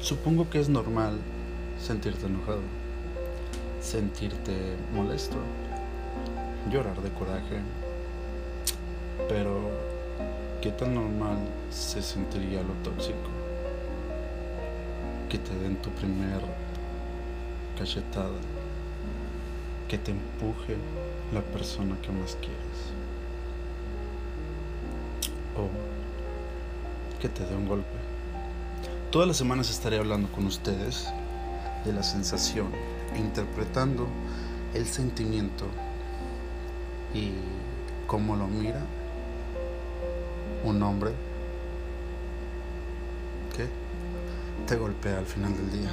Supongo que es normal sentirte enojado, sentirte molesto, llorar de coraje, pero ¿qué tan normal se sentiría lo tóxico? Que te den tu primer cachetada, que te empuje la persona que más quieres, o que te dé un golpe. Todas las semanas estaré hablando con ustedes de la sensación interpretando el sentimiento y cómo lo mira un hombre que te golpea al final del día.